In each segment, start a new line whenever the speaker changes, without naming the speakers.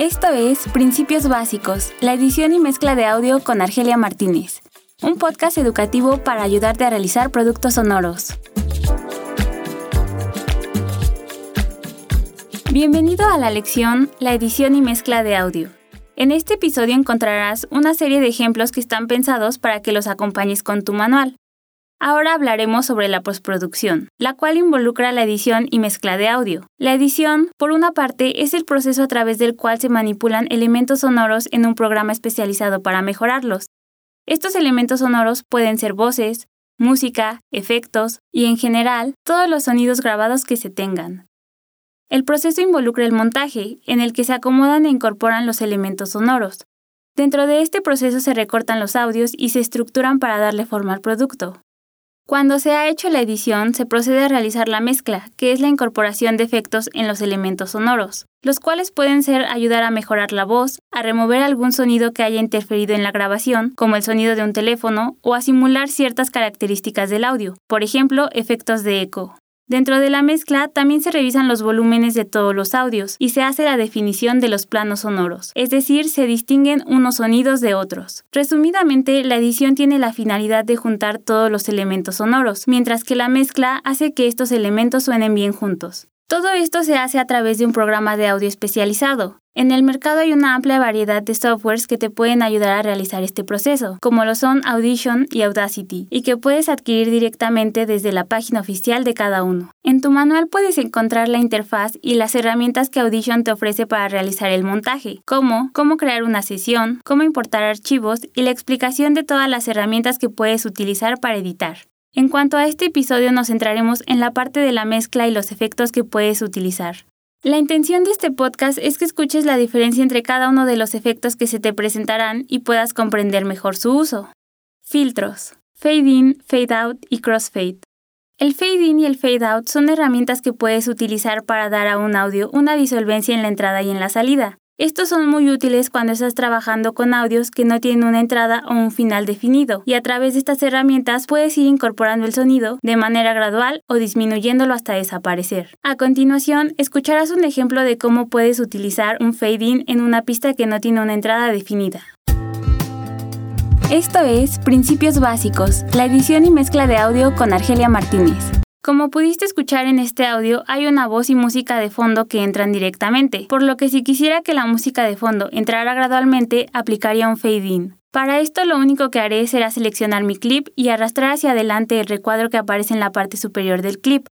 Esto es Principios Básicos, la edición y mezcla de audio con Argelia Martínez, un podcast educativo para ayudarte a realizar productos sonoros. Bienvenido a la lección La edición y mezcla de audio. En este episodio encontrarás una serie de ejemplos que están pensados para que los acompañes con tu manual. Ahora hablaremos sobre la postproducción, la cual involucra la edición y mezcla de audio. La edición, por una parte, es el proceso a través del cual se manipulan elementos sonoros en un programa especializado para mejorarlos. Estos elementos sonoros pueden ser voces, música, efectos y, en general, todos los sonidos grabados que se tengan. El proceso involucra el montaje, en el que se acomodan e incorporan los elementos sonoros. Dentro de este proceso se recortan los audios y se estructuran para darle forma al producto. Cuando se ha hecho la edición, se procede a realizar la mezcla, que es la incorporación de efectos en los elementos sonoros, los cuales pueden ser ayudar a mejorar la voz, a remover algún sonido que haya interferido en la grabación, como el sonido de un teléfono, o a simular ciertas características del audio, por ejemplo, efectos de eco. Dentro de la mezcla también se revisan los volúmenes de todos los audios y se hace la definición de los planos sonoros, es decir, se distinguen unos sonidos de otros. Resumidamente, la edición tiene la finalidad de juntar todos los elementos sonoros, mientras que la mezcla hace que estos elementos suenen bien juntos. Todo esto se hace a través de un programa de audio especializado. En el mercado hay una amplia variedad de softwares que te pueden ayudar a realizar este proceso, como lo son Audition y Audacity, y que puedes adquirir directamente desde la página oficial de cada uno. En tu manual puedes encontrar la interfaz y las herramientas que Audition te ofrece para realizar el montaje, como cómo crear una sesión, cómo importar archivos y la explicación de todas las herramientas que puedes utilizar para editar. En cuanto a este episodio nos centraremos en la parte de la mezcla y los efectos que puedes utilizar. La intención de este podcast es que escuches la diferencia entre cada uno de los efectos que se te presentarán y puedas comprender mejor su uso. Filtros. Fade in, fade out y crossfade. El fade in y el fade out son herramientas que puedes utilizar para dar a un audio una disolvencia en la entrada y en la salida. Estos son muy útiles cuando estás trabajando con audios que no tienen una entrada o un final definido, y a través de estas herramientas puedes ir incorporando el sonido de manera gradual o disminuyéndolo hasta desaparecer. A continuación, escucharás un ejemplo de cómo puedes utilizar un fade-in en una pista que no tiene una entrada definida. Esto es Principios Básicos, la edición y mezcla de audio con Argelia Martínez. Como pudiste escuchar en este audio, hay una voz y música de fondo que entran directamente, por lo que si quisiera que la música de fondo entrara gradualmente, aplicaría un fade in. Para esto lo único que haré será seleccionar mi clip y arrastrar hacia adelante el recuadro que aparece en la parte superior del clip.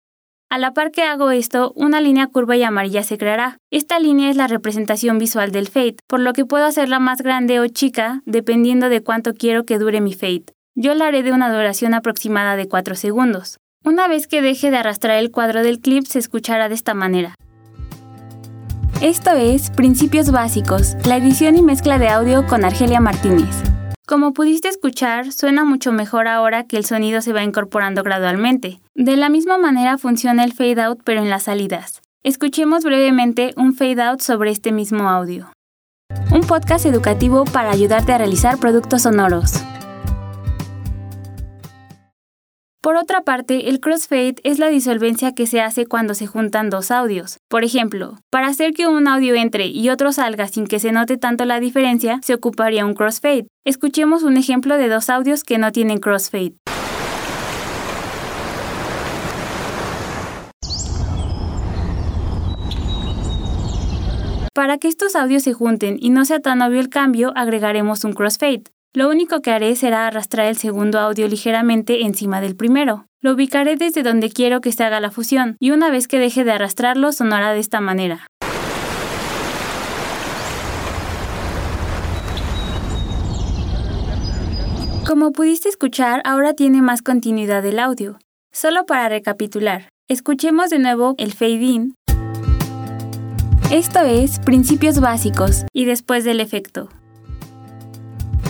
A la par que hago esto, una línea curva y amarilla se creará. Esta línea es la representación visual del fade, por lo que puedo hacerla más grande o chica dependiendo de cuánto quiero que dure mi fade. Yo la haré de una duración aproximada de 4 segundos. Una vez que deje de arrastrar el cuadro del clip se escuchará de esta manera. Esto es Principios Básicos, la edición y mezcla de audio con Argelia Martínez. Como pudiste escuchar, suena mucho mejor ahora que el sonido se va incorporando gradualmente. De la misma manera funciona el fade out pero en las salidas. Escuchemos brevemente un fade out sobre este mismo audio. Un podcast educativo para ayudarte a realizar productos sonoros. Por otra parte, el crossfade es la disolvencia que se hace cuando se juntan dos audios. Por ejemplo, para hacer que un audio entre y otro salga sin que se note tanto la diferencia, se ocuparía un crossfade. Escuchemos un ejemplo de dos audios que no tienen crossfade. Para que estos audios se junten y no sea tan obvio el cambio, agregaremos un crossfade. Lo único que haré será arrastrar el segundo audio ligeramente encima del primero. Lo ubicaré desde donde quiero que se haga la fusión, y una vez que deje de arrastrarlo sonará de esta manera. Como pudiste escuchar, ahora tiene más continuidad el audio. Solo para recapitular, escuchemos de nuevo el fade in. Esto es principios básicos y después del efecto.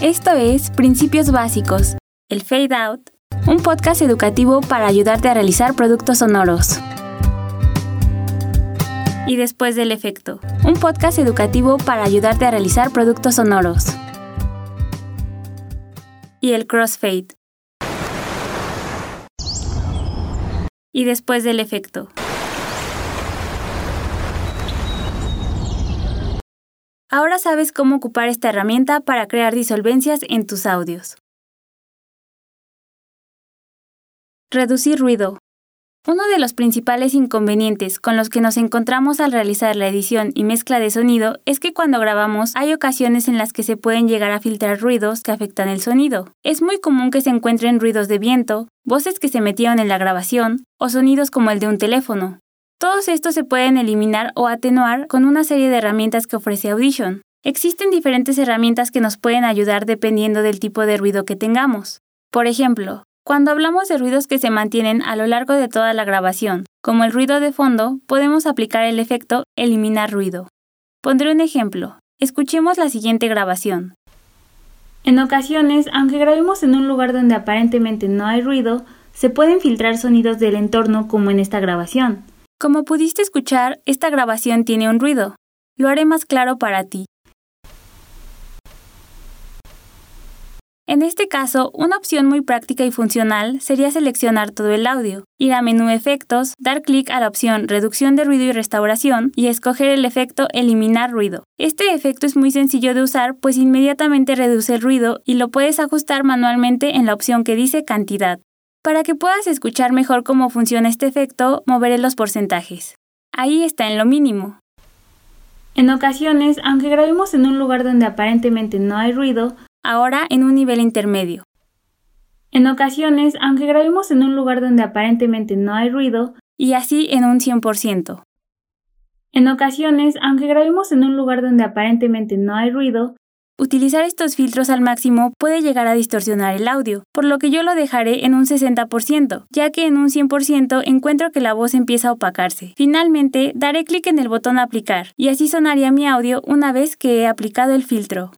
Esto es Principios Básicos, el Fade Out, un podcast educativo para ayudarte a realizar productos sonoros. Y después del efecto, un podcast educativo para ayudarte a realizar productos sonoros. Y el crossfade. Y después del efecto. Ahora sabes cómo ocupar esta herramienta para crear disolvencias en tus audios. Reducir ruido. Uno de los principales inconvenientes con los que nos encontramos al realizar la edición y mezcla de sonido es que cuando grabamos hay ocasiones en las que se pueden llegar a filtrar ruidos que afectan el sonido. Es muy común que se encuentren ruidos de viento, voces que se metieron en la grabación o sonidos como el de un teléfono. Todos estos se pueden eliminar o atenuar con una serie de herramientas que ofrece Audition. Existen diferentes herramientas que nos pueden ayudar dependiendo del tipo de ruido que tengamos. Por ejemplo, cuando hablamos de ruidos que se mantienen a lo largo de toda la grabación, como el ruido de fondo, podemos aplicar el efecto eliminar ruido. Pondré un ejemplo. Escuchemos la siguiente grabación. En ocasiones, aunque grabemos en un lugar donde aparentemente no hay ruido, se pueden filtrar sonidos del entorno como en esta grabación. Como pudiste escuchar, esta grabación tiene un ruido. Lo haré más claro para ti. En este caso, una opción muy práctica y funcional sería seleccionar todo el audio, ir a menú Efectos, dar clic a la opción Reducción de ruido y restauración y escoger el efecto Eliminar ruido. Este efecto es muy sencillo de usar pues inmediatamente reduce el ruido y lo puedes ajustar manualmente en la opción que dice Cantidad. Para que puedas escuchar mejor cómo funciona este efecto, moveré los porcentajes. Ahí está en lo mínimo. En ocasiones, aunque grabemos en un lugar donde aparentemente no hay ruido, ahora en un nivel intermedio. En ocasiones, aunque grabemos en un lugar donde aparentemente no hay ruido, y así en un 100%. En ocasiones, aunque grabemos en un lugar donde aparentemente no hay ruido, utilizar estos filtros al máximo puede llegar a distorsionar el audio, por lo que yo lo dejaré en un 60%, ya que en un 100% encuentro que la voz empieza a opacarse. Finalmente, daré clic en el botón aplicar, y así sonaría mi audio una vez que he aplicado el filtro.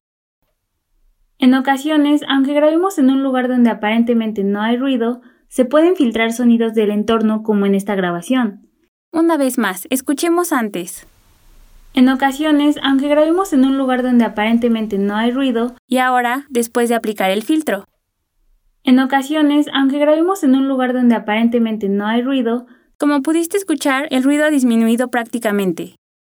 En ocasiones, aunque grabemos en un lugar donde aparentemente no hay ruido, se pueden filtrar sonidos del entorno como en esta grabación. Una vez más, escuchemos antes. En ocasiones, aunque grabemos en un lugar donde aparentemente no hay ruido, y ahora, después de aplicar el filtro. En ocasiones, aunque grabemos en un lugar donde aparentemente no hay ruido, como pudiste escuchar, el ruido ha disminuido prácticamente.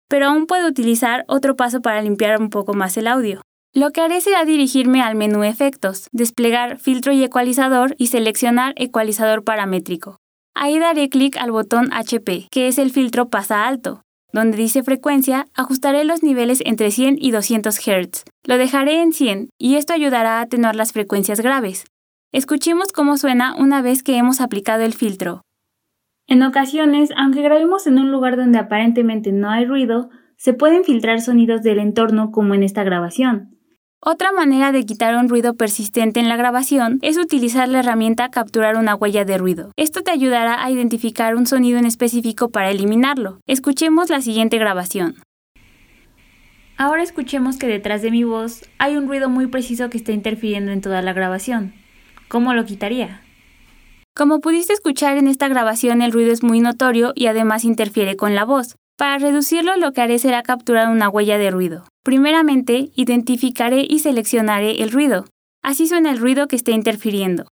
Pero aún puedo utilizar otro paso para limpiar un poco más el audio. Lo que haré será dirigirme al menú Efectos, desplegar Filtro y Ecualizador y seleccionar Ecualizador paramétrico. Ahí daré clic al botón HP, que es el filtro pasa alto. Donde dice frecuencia, ajustaré los niveles entre 100 y 200 Hz. Lo dejaré en 100 y esto ayudará a atenuar las frecuencias graves. Escuchemos cómo suena una vez que hemos aplicado el filtro. En ocasiones, aunque grabemos en un lugar donde aparentemente no hay ruido, se pueden filtrar sonidos del entorno como en esta grabación. Otra manera de quitar un ruido persistente en la grabación es utilizar la herramienta capturar una huella de ruido. Esto te ayudará a identificar un sonido en específico para eliminarlo. Escuchemos la siguiente grabación. Ahora escuchemos que detrás de mi voz hay un ruido muy preciso que está interfiriendo en toda la grabación. ¿Cómo lo quitaría? Como pudiste escuchar en esta grabación el ruido es muy notorio y además interfiere con la voz. Para reducirlo lo que haré será capturar una huella de ruido. Primeramente, identificaré y seleccionaré el ruido. Así suena el ruido que esté interfiriendo.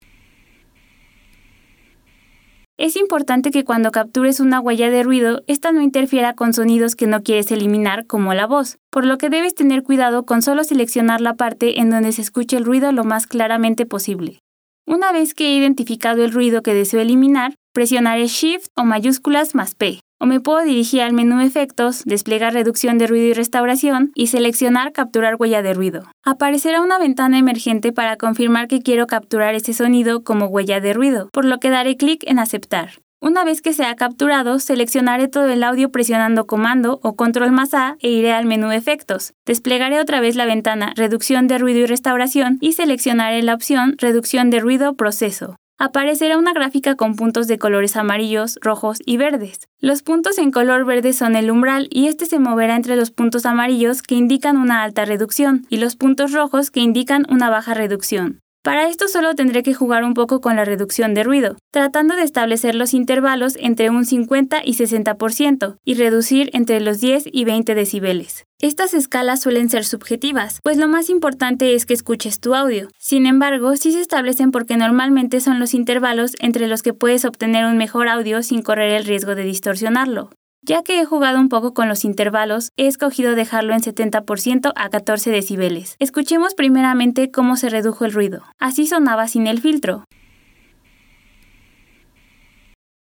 Es importante que cuando captures una huella de ruido, esta no interfiera con sonidos que no quieres eliminar, como la voz, por lo que debes tener cuidado con solo seleccionar la parte en donde se escuche el ruido lo más claramente posible. Una vez que he identificado el ruido que deseo eliminar, presionaré Shift o mayúsculas más P o me puedo dirigir al menú Efectos, desplegar reducción de ruido y restauración y seleccionar capturar huella de ruido. Aparecerá una ventana emergente para confirmar que quiero capturar ese sonido como huella de ruido, por lo que daré clic en aceptar. Una vez que sea capturado, seleccionaré todo el audio presionando comando o control más A e iré al menú Efectos. Desplegaré otra vez la ventana Reducción de ruido y restauración y seleccionaré la opción Reducción de ruido proceso aparecerá una gráfica con puntos de colores amarillos, rojos y verdes. Los puntos en color verde son el umbral y este se moverá entre los puntos amarillos que indican una alta reducción y los puntos rojos que indican una baja reducción. Para esto solo tendré que jugar un poco con la reducción de ruido, tratando de establecer los intervalos entre un 50 y 60% y reducir entre los 10 y 20 decibeles. Estas escalas suelen ser subjetivas, pues lo más importante es que escuches tu audio. Sin embargo, sí se establecen porque normalmente son los intervalos entre los que puedes obtener un mejor audio sin correr el riesgo de distorsionarlo. Ya que he jugado un poco con los intervalos, he escogido dejarlo en 70% a 14 decibeles. Escuchemos primeramente cómo se redujo el ruido. Así sonaba sin el filtro.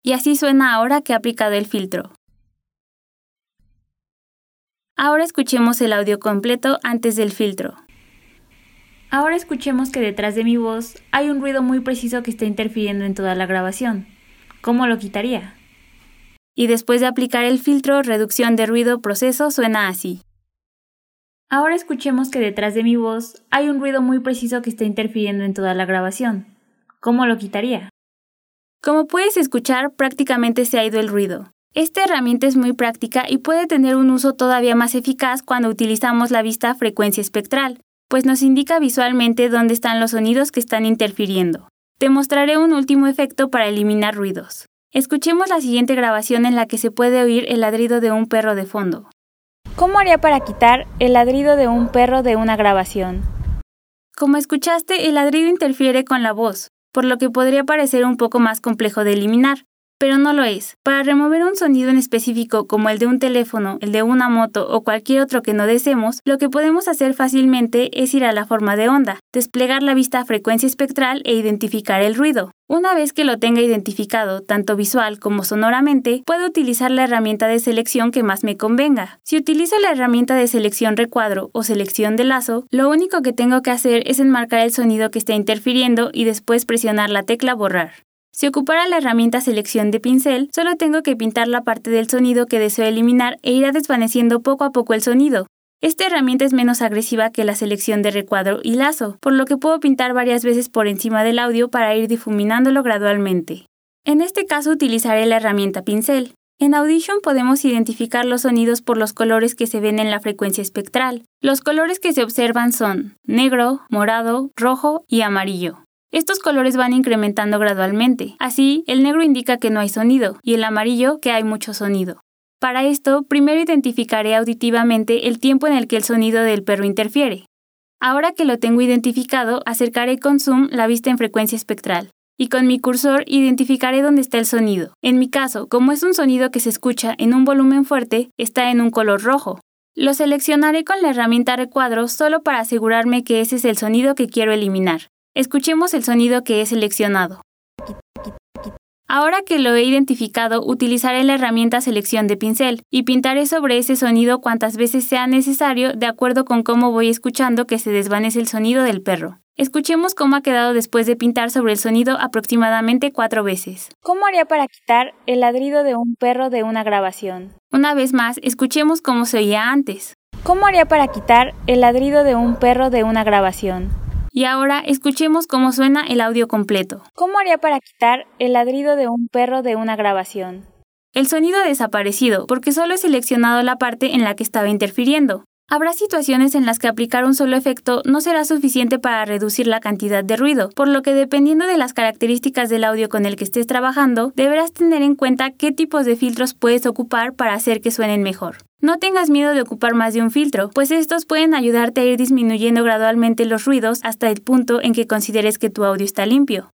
Y así suena ahora que he aplicado el filtro. Ahora escuchemos el audio completo antes del filtro. Ahora escuchemos que detrás de mi voz hay un ruido muy preciso que está interfiriendo en toda la grabación. ¿Cómo lo quitaría? Y después de aplicar el filtro reducción de ruido proceso suena así. Ahora escuchemos que detrás de mi voz hay un ruido muy preciso que está interfiriendo en toda la grabación. ¿Cómo lo quitaría? Como puedes escuchar, prácticamente se ha ido el ruido. Esta herramienta es muy práctica y puede tener un uso todavía más eficaz cuando utilizamos la vista frecuencia espectral, pues nos indica visualmente dónde están los sonidos que están interfiriendo. Te mostraré un último efecto para eliminar ruidos. Escuchemos la siguiente grabación en la que se puede oír el ladrido de un perro de fondo. ¿Cómo haría para quitar el ladrido de un perro de una grabación? Como escuchaste, el ladrido interfiere con la voz, por lo que podría parecer un poco más complejo de eliminar, pero no lo es. Para remover un sonido en específico como el de un teléfono, el de una moto o cualquier otro que no deseemos, lo que podemos hacer fácilmente es ir a la forma de onda, desplegar la vista a frecuencia espectral e identificar el ruido. Una vez que lo tenga identificado, tanto visual como sonoramente, puedo utilizar la herramienta de selección que más me convenga. Si utilizo la herramienta de selección recuadro o selección de lazo, lo único que tengo que hacer es enmarcar el sonido que está interfiriendo y después presionar la tecla borrar. Si ocupara la herramienta selección de pincel, solo tengo que pintar la parte del sonido que deseo eliminar e irá desvaneciendo poco a poco el sonido. Esta herramienta es menos agresiva que la selección de recuadro y lazo, por lo que puedo pintar varias veces por encima del audio para ir difuminándolo gradualmente. En este caso utilizaré la herramienta pincel. En Audition podemos identificar los sonidos por los colores que se ven en la frecuencia espectral. Los colores que se observan son negro, morado, rojo y amarillo. Estos colores van incrementando gradualmente. Así, el negro indica que no hay sonido y el amarillo que hay mucho sonido. Para esto, primero identificaré auditivamente el tiempo en el que el sonido del perro interfiere. Ahora que lo tengo identificado, acercaré con zoom la vista en frecuencia espectral y con mi cursor identificaré dónde está el sonido. En mi caso, como es un sonido que se escucha en un volumen fuerte, está en un color rojo. Lo seleccionaré con la herramienta recuadro solo para asegurarme que ese es el sonido que quiero eliminar. Escuchemos el sonido que he seleccionado. Ahora que lo he identificado, utilizaré la herramienta selección de pincel y pintaré sobre ese sonido cuantas veces sea necesario de acuerdo con cómo voy escuchando que se desvanece el sonido del perro. Escuchemos cómo ha quedado después de pintar sobre el sonido aproximadamente cuatro veces. ¿Cómo haría para quitar el ladrido de un perro de una grabación? Una vez más, escuchemos cómo se oía antes. ¿Cómo haría para quitar el ladrido de un perro de una grabación? Y ahora escuchemos cómo suena el audio completo. ¿Cómo haría para quitar el ladrido de un perro de una grabación? El sonido ha desaparecido porque solo he seleccionado la parte en la que estaba interfiriendo. Habrá situaciones en las que aplicar un solo efecto no será suficiente para reducir la cantidad de ruido, por lo que dependiendo de las características del audio con el que estés trabajando, deberás tener en cuenta qué tipos de filtros puedes ocupar para hacer que suenen mejor. No tengas miedo de ocupar más de un filtro, pues estos pueden ayudarte a ir disminuyendo gradualmente los ruidos hasta el punto en que consideres que tu audio está limpio.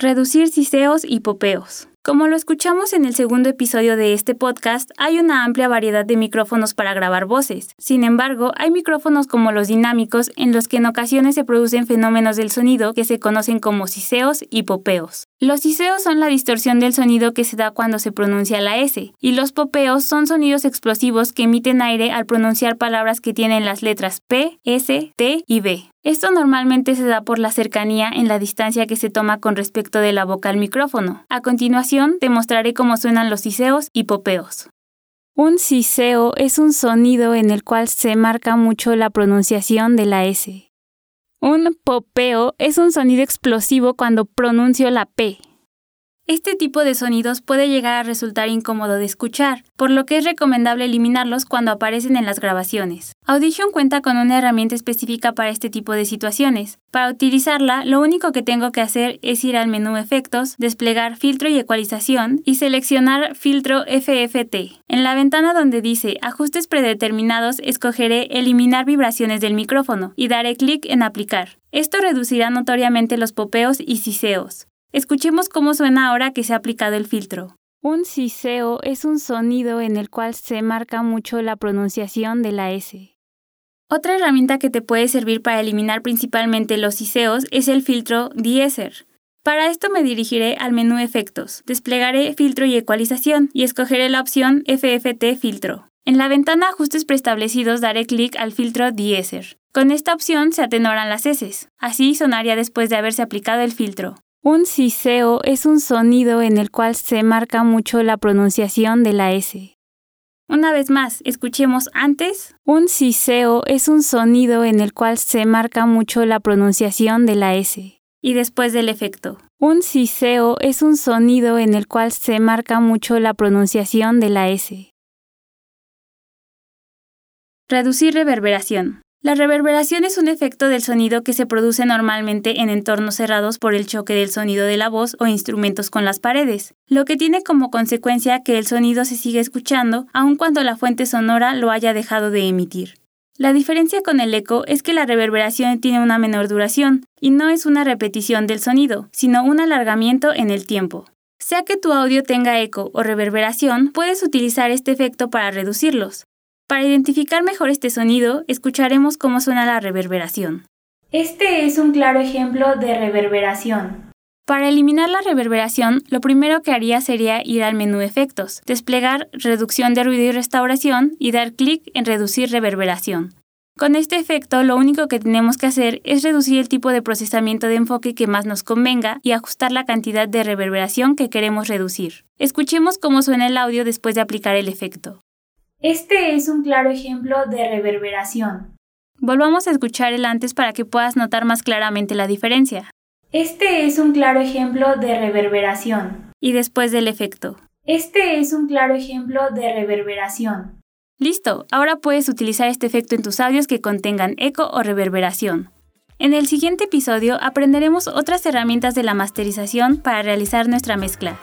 Reducir siseos y popeos. Como lo escuchamos en el segundo episodio de este podcast, hay una amplia variedad de micrófonos para grabar voces. Sin embargo, hay micrófonos como los dinámicos en los que en ocasiones se producen fenómenos del sonido que se conocen como siseos y popeos. Los siseos son la distorsión del sonido que se da cuando se pronuncia la S, y los popeos son sonidos explosivos que emiten aire al pronunciar palabras que tienen las letras P, S, T y B. Esto normalmente se da por la cercanía en la distancia que se toma con respecto de la boca al micrófono. A continuación, te mostraré cómo suenan los siseos y popeos. Un siseo es un sonido en el cual se marca mucho la pronunciación de la S. Un popeo es un sonido explosivo cuando pronuncio la P. Este tipo de sonidos puede llegar a resultar incómodo de escuchar, por lo que es recomendable eliminarlos cuando aparecen en las grabaciones. Audition cuenta con una herramienta específica para este tipo de situaciones. Para utilizarla, lo único que tengo que hacer es ir al menú Efectos, desplegar Filtro y Ecualización y seleccionar Filtro FFT. En la ventana donde dice Ajustes predeterminados, escogeré Eliminar vibraciones del micrófono y daré clic en Aplicar. Esto reducirá notoriamente los popeos y siseos. Escuchemos cómo suena ahora que se ha aplicado el filtro. Un siseo es un sonido en el cual se marca mucho la pronunciación de la S. Otra herramienta que te puede servir para eliminar principalmente los siseos es el filtro Deesser. Para esto me dirigiré al menú Efectos, desplegaré Filtro y Ecualización y escogeré la opción FFT Filtro. En la ventana Ajustes preestablecidos daré clic al filtro Deesser. Con esta opción se atenuarán las S, así sonaría después de haberse aplicado el filtro. Un siseo es un sonido en el cual se marca mucho la pronunciación de la S. Una vez más, escuchemos antes. Un siseo es un sonido en el cual se marca mucho la pronunciación de la S. Y después del efecto. Un siseo es un sonido en el cual se marca mucho la pronunciación de la S. Reducir reverberación. La reverberación es un efecto del sonido que se produce normalmente en entornos cerrados por el choque del sonido de la voz o instrumentos con las paredes, lo que tiene como consecuencia que el sonido se sigue escuchando aun cuando la fuente sonora lo haya dejado de emitir. La diferencia con el eco es que la reverberación tiene una menor duración y no es una repetición del sonido, sino un alargamiento en el tiempo. Sea que tu audio tenga eco o reverberación, puedes utilizar este efecto para reducirlos. Para identificar mejor este sonido, escucharemos cómo suena la reverberación. Este es un claro ejemplo de reverberación. Para eliminar la reverberación, lo primero que haría sería ir al menú Efectos, desplegar Reducción de ruido y restauración y dar clic en Reducir reverberación. Con este efecto, lo único que tenemos que hacer es reducir el tipo de procesamiento de enfoque que más nos convenga y ajustar la cantidad de reverberación que queremos reducir. Escuchemos cómo suena el audio después de aplicar el efecto.
Este es un claro ejemplo de reverberación.
Volvamos a escuchar el antes para que puedas notar más claramente la diferencia.
Este es un claro ejemplo de reverberación.
Y después del efecto.
Este es un claro ejemplo de reverberación.
Listo, ahora puedes utilizar este efecto en tus audios que contengan eco o reverberación. En el siguiente episodio aprenderemos otras herramientas de la masterización para realizar nuestra mezcla.